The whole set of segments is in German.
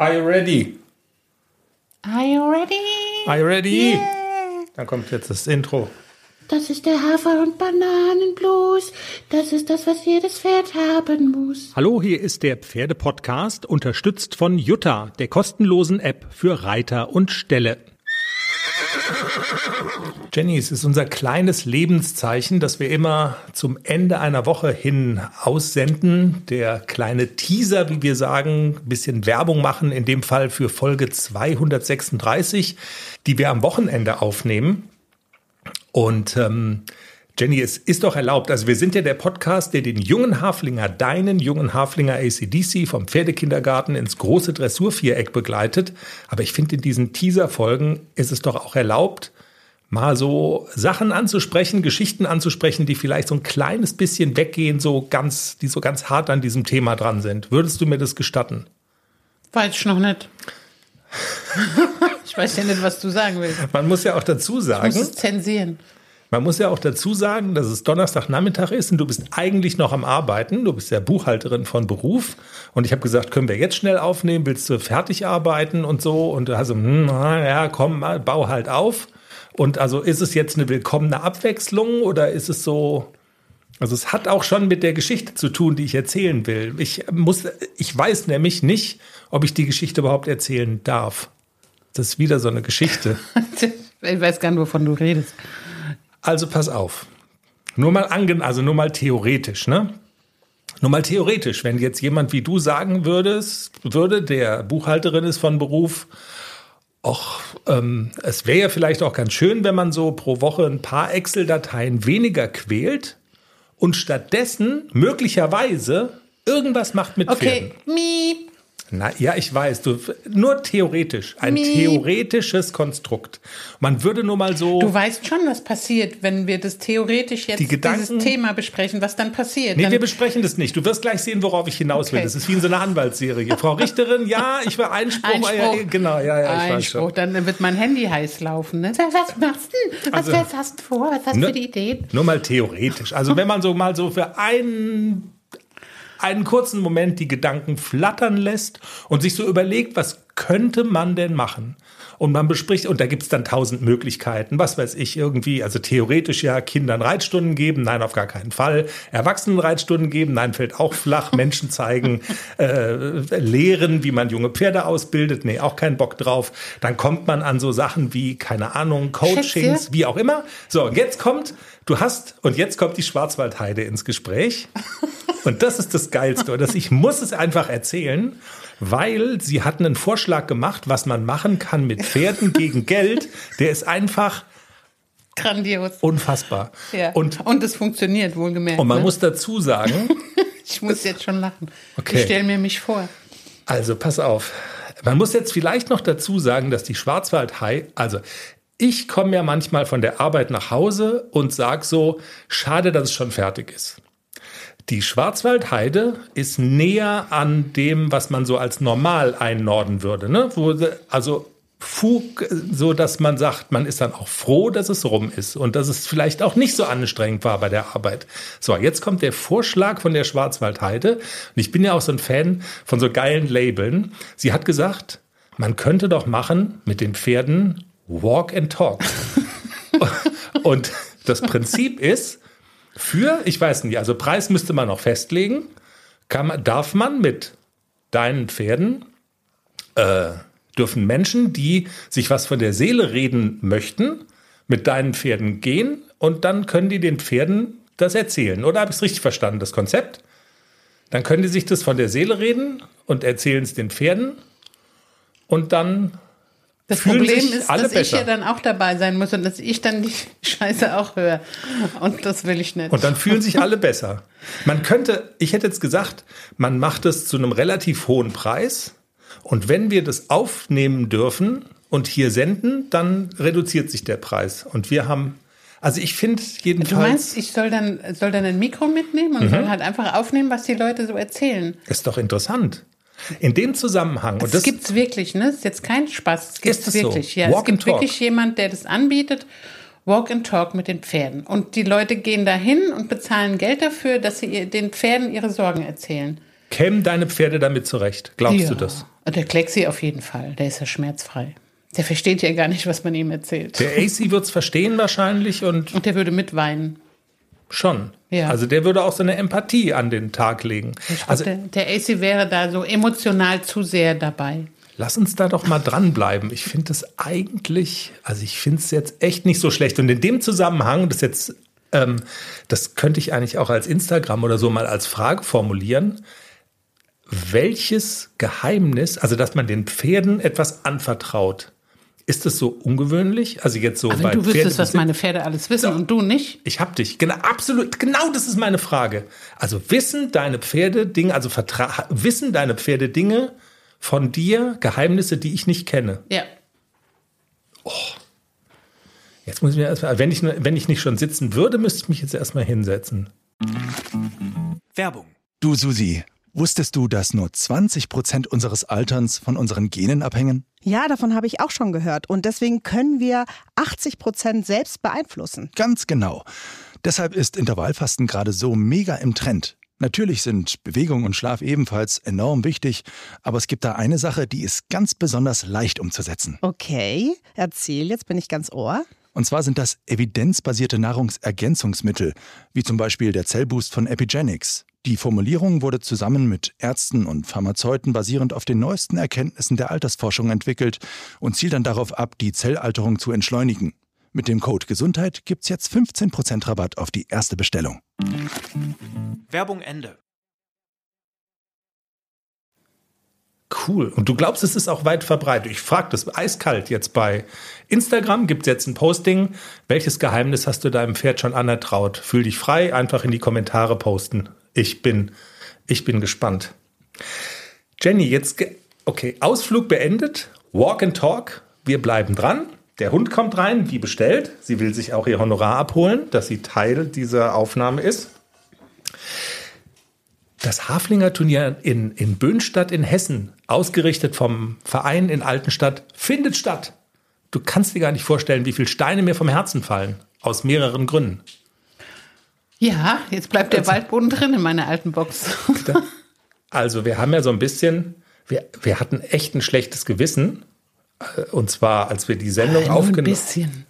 Are you ready? Are you ready? Are you ready? Yeah. Dann kommt jetzt das Intro. Das ist der Hafer- und Bananenblues. Das ist das, was jedes Pferd haben muss. Hallo, hier ist der Pferdepodcast, unterstützt von Jutta, der kostenlosen App für Reiter und Ställe. Jenny, es ist unser kleines Lebenszeichen, das wir immer zum Ende einer Woche hin aussenden. Der kleine Teaser, wie wir sagen, ein bisschen Werbung machen, in dem Fall für Folge 236, die wir am Wochenende aufnehmen. Und ähm, Jenny, es ist doch erlaubt. Also wir sind ja der Podcast, der den jungen Haflinger, deinen jungen Haflinger ACDC vom Pferdekindergarten ins große Dressurviereck begleitet. Aber ich finde, in diesen Teaser-Folgen ist es doch auch erlaubt, mal so Sachen anzusprechen, Geschichten anzusprechen, die vielleicht so ein kleines bisschen weggehen, so ganz, die so ganz hart an diesem Thema dran sind. Würdest du mir das gestatten? Weiß ich noch nicht. ich weiß ja nicht, was du sagen willst. Man muss ja auch dazu sagen. Ich muss es zensieren. Man muss ja auch dazu sagen, dass es Donnerstagnachmittag ist und du bist eigentlich noch am Arbeiten. Du bist ja Buchhalterin von Beruf. Und ich habe gesagt, können wir jetzt schnell aufnehmen? Willst du fertig arbeiten und so? Und du hast so, hm, ja, komm, bau halt auf. Und also ist es jetzt eine willkommene Abwechslung oder ist es so, also es hat auch schon mit der Geschichte zu tun, die ich erzählen will. Ich muss, ich weiß nämlich nicht, ob ich die Geschichte überhaupt erzählen darf. Das ist wieder so eine Geschichte. ich weiß gar nicht, wovon du redest. Also pass auf. Nur mal angen, also nur mal theoretisch, ne? Nur mal theoretisch, wenn jetzt jemand wie du sagen würdest, würde, der Buchhalterin ist von Beruf, Och, ähm, es wäre ja vielleicht auch ganz schön, wenn man so pro Woche ein paar Excel-Dateien weniger quält und stattdessen möglicherweise irgendwas macht mit okay. Pferden. Miep. Na, ja, ich weiß, du, nur theoretisch, ein Miep. theoretisches Konstrukt. Man würde nur mal so. Du weißt schon, was passiert, wenn wir das theoretisch jetzt Die Gedanken- dieses Thema besprechen, was dann passiert. Nee, dann, wir besprechen das nicht. Du wirst gleich sehen, worauf ich hinaus will. Okay. Das ist wie in so einer Anwaltsserie. Frau Richterin, ja, ich will Einspruch. Einspruch. Ja, genau, ja, ja, ich weiß Einspruch, schon. dann wird mein Handy heiß laufen. Ne? Was, machst du? Was, Also- hast du vor? Was hast du Ne- für die Ideen? Nur mal theoretisch. Also wenn man so mal so für einen, einen kurzen Moment die Gedanken flattern lässt und sich so überlegt, was könnte man denn machen? Und man bespricht, und da gibt es dann tausend Möglichkeiten, was weiß ich, irgendwie, also theoretisch ja Kindern Reitstunden geben, nein, auf gar keinen Fall. Erwachsenen Reitstunden geben, nein, fällt auch flach. Menschen zeigen, äh, lehren, wie man junge Pferde ausbildet, nee, auch keinen Bock drauf. Dann kommt man an so Sachen wie, keine Ahnung, Coachings, Schätze. wie auch immer. So, und jetzt kommt, du hast, und jetzt kommt die Schwarzwaldheide ins Gespräch. Und das ist das Geilste. Und das, ich muss es einfach erzählen, weil sie hatten einen Vorschlag gemacht, was man machen kann mit Pferden gegen Geld. Der ist einfach Grandios. unfassbar. Ja. Und, und es funktioniert, wohlgemerkt. und man ne? muss dazu sagen, ich muss jetzt schon lachen. Okay. Ich stelle mir mich vor. Also pass auf. Man muss jetzt vielleicht noch dazu sagen, dass die Schwarzwaldhai, also ich komme ja manchmal von der Arbeit nach Hause und sag so, schade, dass es schon fertig ist. Die Schwarzwaldheide ist näher an dem, was man so als normal einnorden würde. Ne? Wo, also Fug, so dass man sagt, man ist dann auch froh, dass es rum ist und dass es vielleicht auch nicht so anstrengend war bei der Arbeit. So, jetzt kommt der Vorschlag von der Schwarzwaldheide. Und ich bin ja auch so ein Fan von so geilen Labeln. Sie hat gesagt, man könnte doch machen mit den Pferden Walk and Talk. und das Prinzip ist, für, ich weiß nicht, also Preis müsste man noch festlegen, man, darf man mit deinen Pferden äh, dürfen Menschen, die sich was von der Seele reden möchten, mit deinen Pferden gehen und dann können die den Pferden das erzählen. Oder habe ich es richtig verstanden, das Konzept? Dann können die sich das von der Seele reden und erzählen es den Pferden und dann Das Fühlen Problem ist, dass ich besser. ja dann auch dabei sein muss und dass ich dann die Scheiße auch höre. Und das will ich nicht. Und dann fühlen sich alle besser. Man könnte, ich hätte jetzt gesagt, man macht es zu einem relativ hohen Preis. Und wenn wir das aufnehmen dürfen und hier senden, dann reduziert sich der Preis. Und wir haben, also ich finde du jedenfalls, meinst, ich soll dann, soll dann ein Mikro mitnehmen und Mhm. soll halt einfach aufnehmen, was die Leute so erzählen. ist doch interessant. In dem Zusammenhang, und Das, das, gibt's wirklich, ne? Das ist jetzt kein Spaß. Das gibt's Ist es so? wirklich. Ja, Walk es gibt wirklich jemand, der das anbietet. Walk and Talk mit den Pferden. Und die Leute gehen dahin und bezahlen Geld dafür, dass sie den Pferden ihre Sorgen erzählen. kämen deine Pferde damit zurecht? Glaubst ja. du das? Und der Klexi auf jeden Fall, der ist ja schmerzfrei. Der versteht ja gar nicht, was man ihm erzählt. Der AC wird's verstehen wahrscheinlich und Und der würde mitweinen. Schon. Ja. Also der würde auch so eine Empathie an den Tag legen. Also der, der AC wäre da so emotional zu sehr dabei. lass uns da doch mal dranbleiben. Ich finde es eigentlich, also ich finde es jetzt echt nicht so schlecht. Und in dem Zusammenhang, das jetzt, ähm, das könnte ich eigentlich auch als Instagram oder so mal als Frage formulieren. Welches Geheimnis, also dass man den Pferden etwas anvertraut, ist das so ungewöhnlich? Also jetzt so Aber bei du wüsstest, was Pferdebesitz- meine Pferde alles wissen und du nicht? Ich hab dich. Genau, absolut. Genau das ist meine Frage. Also wissen deine Pferde Dinge, also vertra wissen deine Pferde Dinge von dir, Geheimnisse, die ich nicht kenne. Ja. Jetzt muss ich mir erstmal, wenn ich, nur- wenn ich nicht schon sitzen würde, müsste ich mich jetzt erstmal hinsetzen. Werbung. Du Susi, wusstest du, dass nur 20 Prozent unseres Alterns von unseren Genen abhängen? Ja, davon habe ich auch schon gehört. Und deswegen können wir 80 Prozent selbst beeinflussen. Ganz genau. Deshalb ist Intervallfasten gerade so mega im Trend. Natürlich sind Bewegung und Schlaf ebenfalls enorm wichtig, aber es gibt da eine Sache, die ist ganz besonders leicht umzusetzen. Okay, erzähl, jetzt bin ich ganz ohr. Und zwar sind das evidenzbasierte Nahrungsergänzungsmittel, wie zum Beispiel der Zellboost von Epigenics. Die Formulierung wurde zusammen mit Ärzten und Pharmazeuten basierend auf den neuesten Erkenntnissen der Altersforschung entwickelt und zielt dann darauf ab, die Zellalterung zu entschleunigen. Mit dem Code Gesundheit gibt's jetzt 15% Rabatt auf die erste Bestellung. Werbung Ende. Cool. Und du glaubst, es ist auch weit verbreitet. Ich frage das eiskalt jetzt bei Instagram. Gibt es jetzt ein Posting? Welches Geheimnis hast du deinem Pferd schon anertraut? Fühl dich frei, einfach in die Kommentare posten. Ich bin, ich bin gespannt. Jenny, jetzt, ge- okay, Ausflug beendet. Walk and Talk. Wir bleiben dran. Der Hund kommt rein, wie bestellt. Sie will sich auch ihr Honorar abholen, dass sie Teil dieser Aufnahme ist. Das Haflinger Turnier in, in Böhnstadt in Hessen, ausgerichtet vom Verein in Altenstadt, findet statt. Du kannst dir gar nicht vorstellen, wie viele Steine mir vom Herzen fallen. Aus mehreren Gründen. Ja, jetzt bleibt der Waldboden drin in meiner alten Box. Also, wir haben ja so ein bisschen, wir, wir hatten echt ein schlechtes Gewissen. Äh, Und zwar, als wir die Sendung Nur ein aufgenommen bisschen.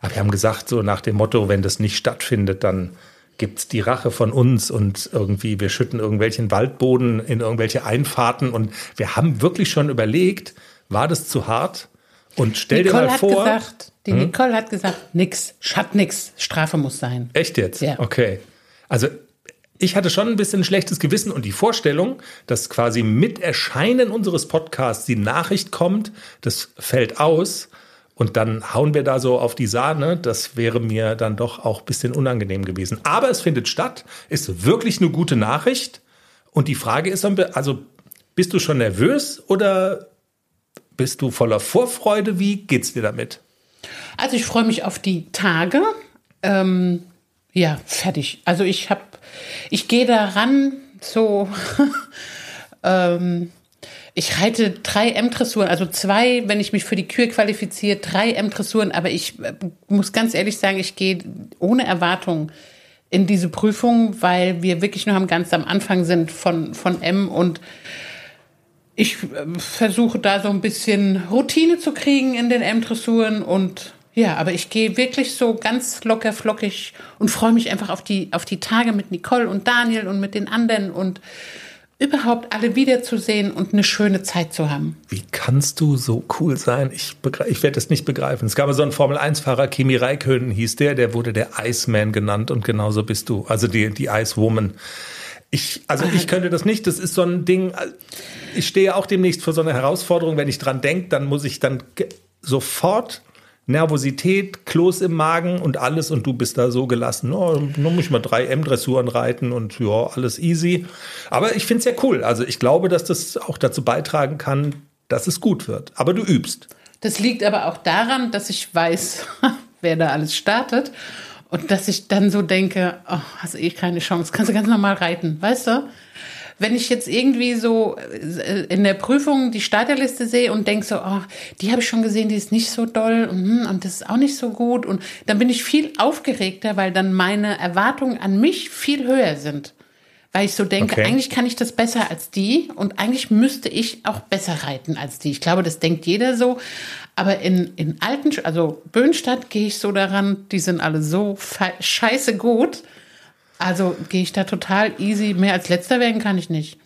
Aber wir haben gesagt, so nach dem Motto, wenn das nicht stattfindet, dann gibt's die Rache von uns und irgendwie, wir schütten irgendwelchen Waldboden in irgendwelche Einfahrten. Und wir haben wirklich schon überlegt, war das zu hart? Und stell Nicole dir mal hat vor. Hm? gesagt, die Nicole hat gesagt, nix, Schatt nix, Strafe muss sein. Echt jetzt? Ja. Okay. Also ich hatte schon ein bisschen ein schlechtes Gewissen und die Vorstellung, dass quasi mit Erscheinen unseres Podcasts die Nachricht kommt, das fällt aus und dann hauen wir da so auf die Sahne, das wäre mir dann doch auch ein bisschen unangenehm gewesen. Aber es findet statt, ist wirklich eine gute Nachricht und die Frage ist, dann, also bist du schon nervös oder bist du voller Vorfreude? Wie geht's dir damit? Also ich freue mich auf die Tage. Ähm, ja, fertig. Also ich habe, ich gehe daran so. ähm, ich reite drei M-Dressuren, also zwei, wenn ich mich für die Kür qualifiziere, drei M-Dressuren. Aber ich äh, muss ganz ehrlich sagen, ich gehe ohne Erwartung in diese Prüfung, weil wir wirklich nur am ganz am Anfang sind von, von M und ich äh, versuche da so ein bisschen Routine zu kriegen in den M-Dressuren und ja, aber ich gehe wirklich so ganz locker flockig und freue mich einfach auf die, auf die Tage mit Nicole und Daniel und mit den anderen und überhaupt alle wiederzusehen und eine schöne Zeit zu haben. Wie kannst du so cool sein? Ich, ich werde es nicht begreifen. Es gab so einen Formel-1-Fahrer, Kimi Räikkönen hieß der, der wurde der Iceman genannt und genauso bist du. Also die, die Icewoman. Ich, also ich könnte das nicht. Das ist so ein Ding. Ich stehe auch demnächst vor so einer Herausforderung. Wenn ich dran denke, dann muss ich dann sofort Nervosität, Kloß im Magen und alles und du bist da so gelassen. Oh, nur muss ich mal drei M-Dressuren reiten und ja, alles easy. Aber ich finde es ja cool. Also ich glaube, dass das auch dazu beitragen kann, dass es gut wird. Aber du übst. Das liegt aber auch daran, dass ich weiß, wer da alles startet und dass ich dann so denke, oh, hast eh keine Chance, kannst du ganz normal reiten, weißt du? Wenn ich jetzt irgendwie so äh, in der Prüfung die Starterliste sehe und denke so, oh, die habe ich schon gesehen, die ist nicht so doll und, hm, und das ist auch nicht so gut und dann bin ich viel aufgeregter, weil dann meine Erwartungen an mich viel höher sind. Weil ich so denke, Okay. eigentlich kann ich das besser als die und eigentlich müsste ich auch besser reiten als die. Ich glaube, das denkt jeder so. Aber in, in Alten, also Böhnstadt gehe ich so daran, die sind alle so scheiße gut. Also gehe ich da total easy. Mehr als letzter werden kann ich nicht.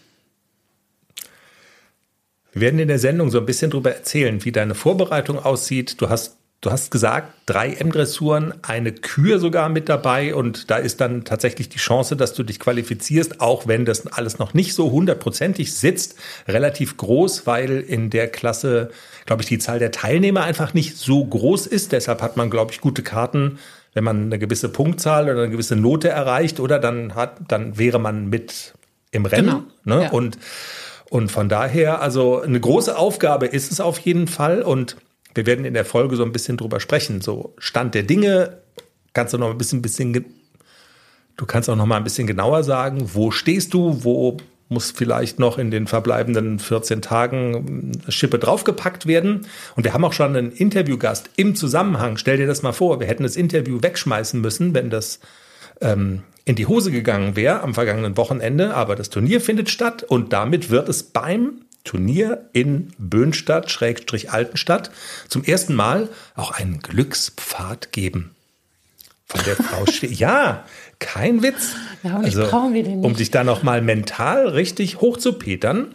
Wir werden in der Sendung so ein bisschen drüber erzählen, wie deine Vorbereitung aussieht. Du hast, du hast gesagt, drei M-Dressuren, eine Kür sogar mit dabei und da ist dann tatsächlich die Chance, dass du dich qualifizierst, auch wenn das alles noch nicht so hundertprozentig sitzt, relativ groß, weil in der Klasse, glaube ich, die Zahl der Teilnehmer einfach nicht so groß ist. Deshalb hat man, glaube ich, gute Karten, wenn man eine gewisse Punktzahl oder eine gewisse Note erreicht, oder dann hat, dann wäre man mit im Rennen. Genau, Ne? ja. Und und von daher, also eine große Aufgabe ist es auf jeden Fall. Und wir werden in der Folge so ein bisschen drüber sprechen. So Stand der Dinge, kannst du noch ein bisschen, bisschen du kannst auch noch mal ein bisschen genauer sagen, wo stehst du, wo muss vielleicht noch in den verbleibenden 14 Tagen Schippe draufgepackt werden. Und wir haben auch schon einen Interviewgast im Zusammenhang. Stell dir das mal vor, wir hätten das Interview wegschmeißen müssen, wenn das ähm, in die Hose gegangen wäre am vergangenen Wochenende. Aber das Turnier findet statt und damit wird es beim Turnier in Böhnstadt, Schrägstrich Altenstadt, zum ersten Mal auch einen Glückspfad geben. Von der Frau Ste Ja, kein Witz. Also, Ja, den Um dich da nochmal mental richtig hochzupetern,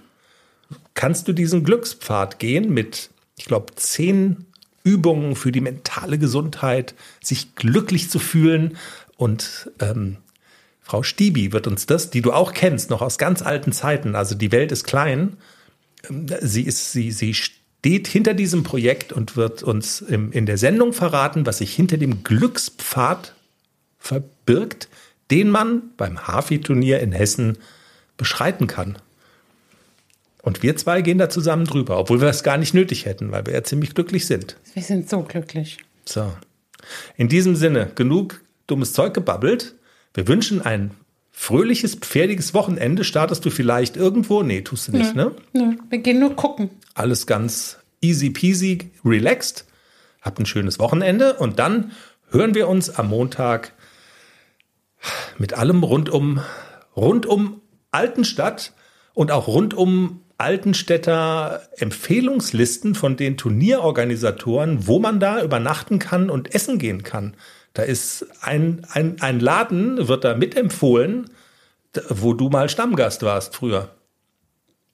kannst du diesen Glückspfad gehen mit, ich glaube, zehn Übungen für die mentale Gesundheit, sich glücklich zu fühlen. Und ähm, Frau Stiebi wird uns das, die du auch kennst, noch aus ganz alten Zeiten, also die Welt ist klein, sie ist, sie, sie steht hinter diesem Projekt und wird uns im, in der Sendung verraten, was sich hinter dem Glückspfad verbirgt, den man beim Hafi-Turnier in Hessen beschreiten kann. Und wir zwei gehen da zusammen drüber, obwohl wir es gar nicht nötig hätten, weil wir ja ziemlich glücklich sind. Wir sind so glücklich. So. In diesem Sinne, genug dummes Zeug gebabbelt. Wir wünschen ein fröhliches, pferdiges Wochenende. Startest du vielleicht irgendwo? Nee, tust du nicht, ne? Nö, wir gehen nur gucken. Alles ganz easy peasy, relaxed. Habt ein schönes Wochenende und dann hören wir uns am Montag mit allem rund um, rund um Altenstadt und auch rund um Altenstädter Empfehlungslisten von den Turnierorganisatoren, wo man da übernachten kann und essen gehen kann. Da ist ein, ein, ein Laden, wird da mitempfohlen, wo du mal Stammgast warst früher.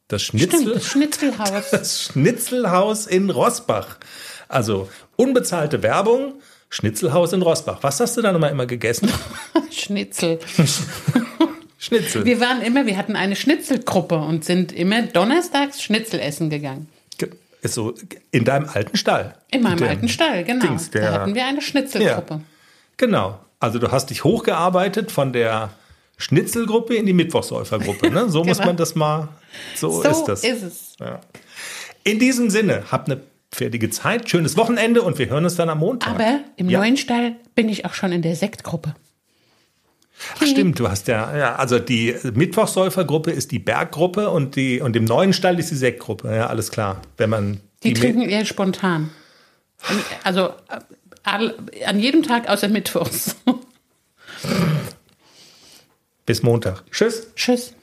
Das Schnitzel. Stimmt, das Schnitzelhaus. Das Schnitzelhaus in Rossbach. Also unbezahlte Werbung, Schnitzelhaus in Rossbach. Was hast du da nochmal immer gegessen? Schnitzel. Schnitzel. Wir waren immer, wir hatten eine Schnitzelgruppe und sind immer donnerstags Schnitzel essen gegangen. Ist so in deinem alten Stall. In meinem alten Stall, genau. Dings, da hatten wir eine Schnitzelgruppe. Genau. Also du hast dich hochgearbeitet von der Schnitzelgruppe in die Mittwochsäufergruppe. Ne? So muss Genau. man das mal. So, So ist das. ist es. In diesem Sinne, habt eine fertige Zeit, schönes Wochenende und wir hören uns dann am Montag. Aber im Ja. neuen Stall bin ich auch schon in der Sektgruppe. Ach, stimmt, du hast ja, ja, also die Mittwochsäufergruppe ist die Berggruppe und die und im neuen Stall ist die Sektgruppe. Ja, alles klar. Wenn man Die, mit- trinken eher spontan. An- Also äh, all- an jedem Tag außer Mittwochs. bis Montag. Tschüss. Tschüss.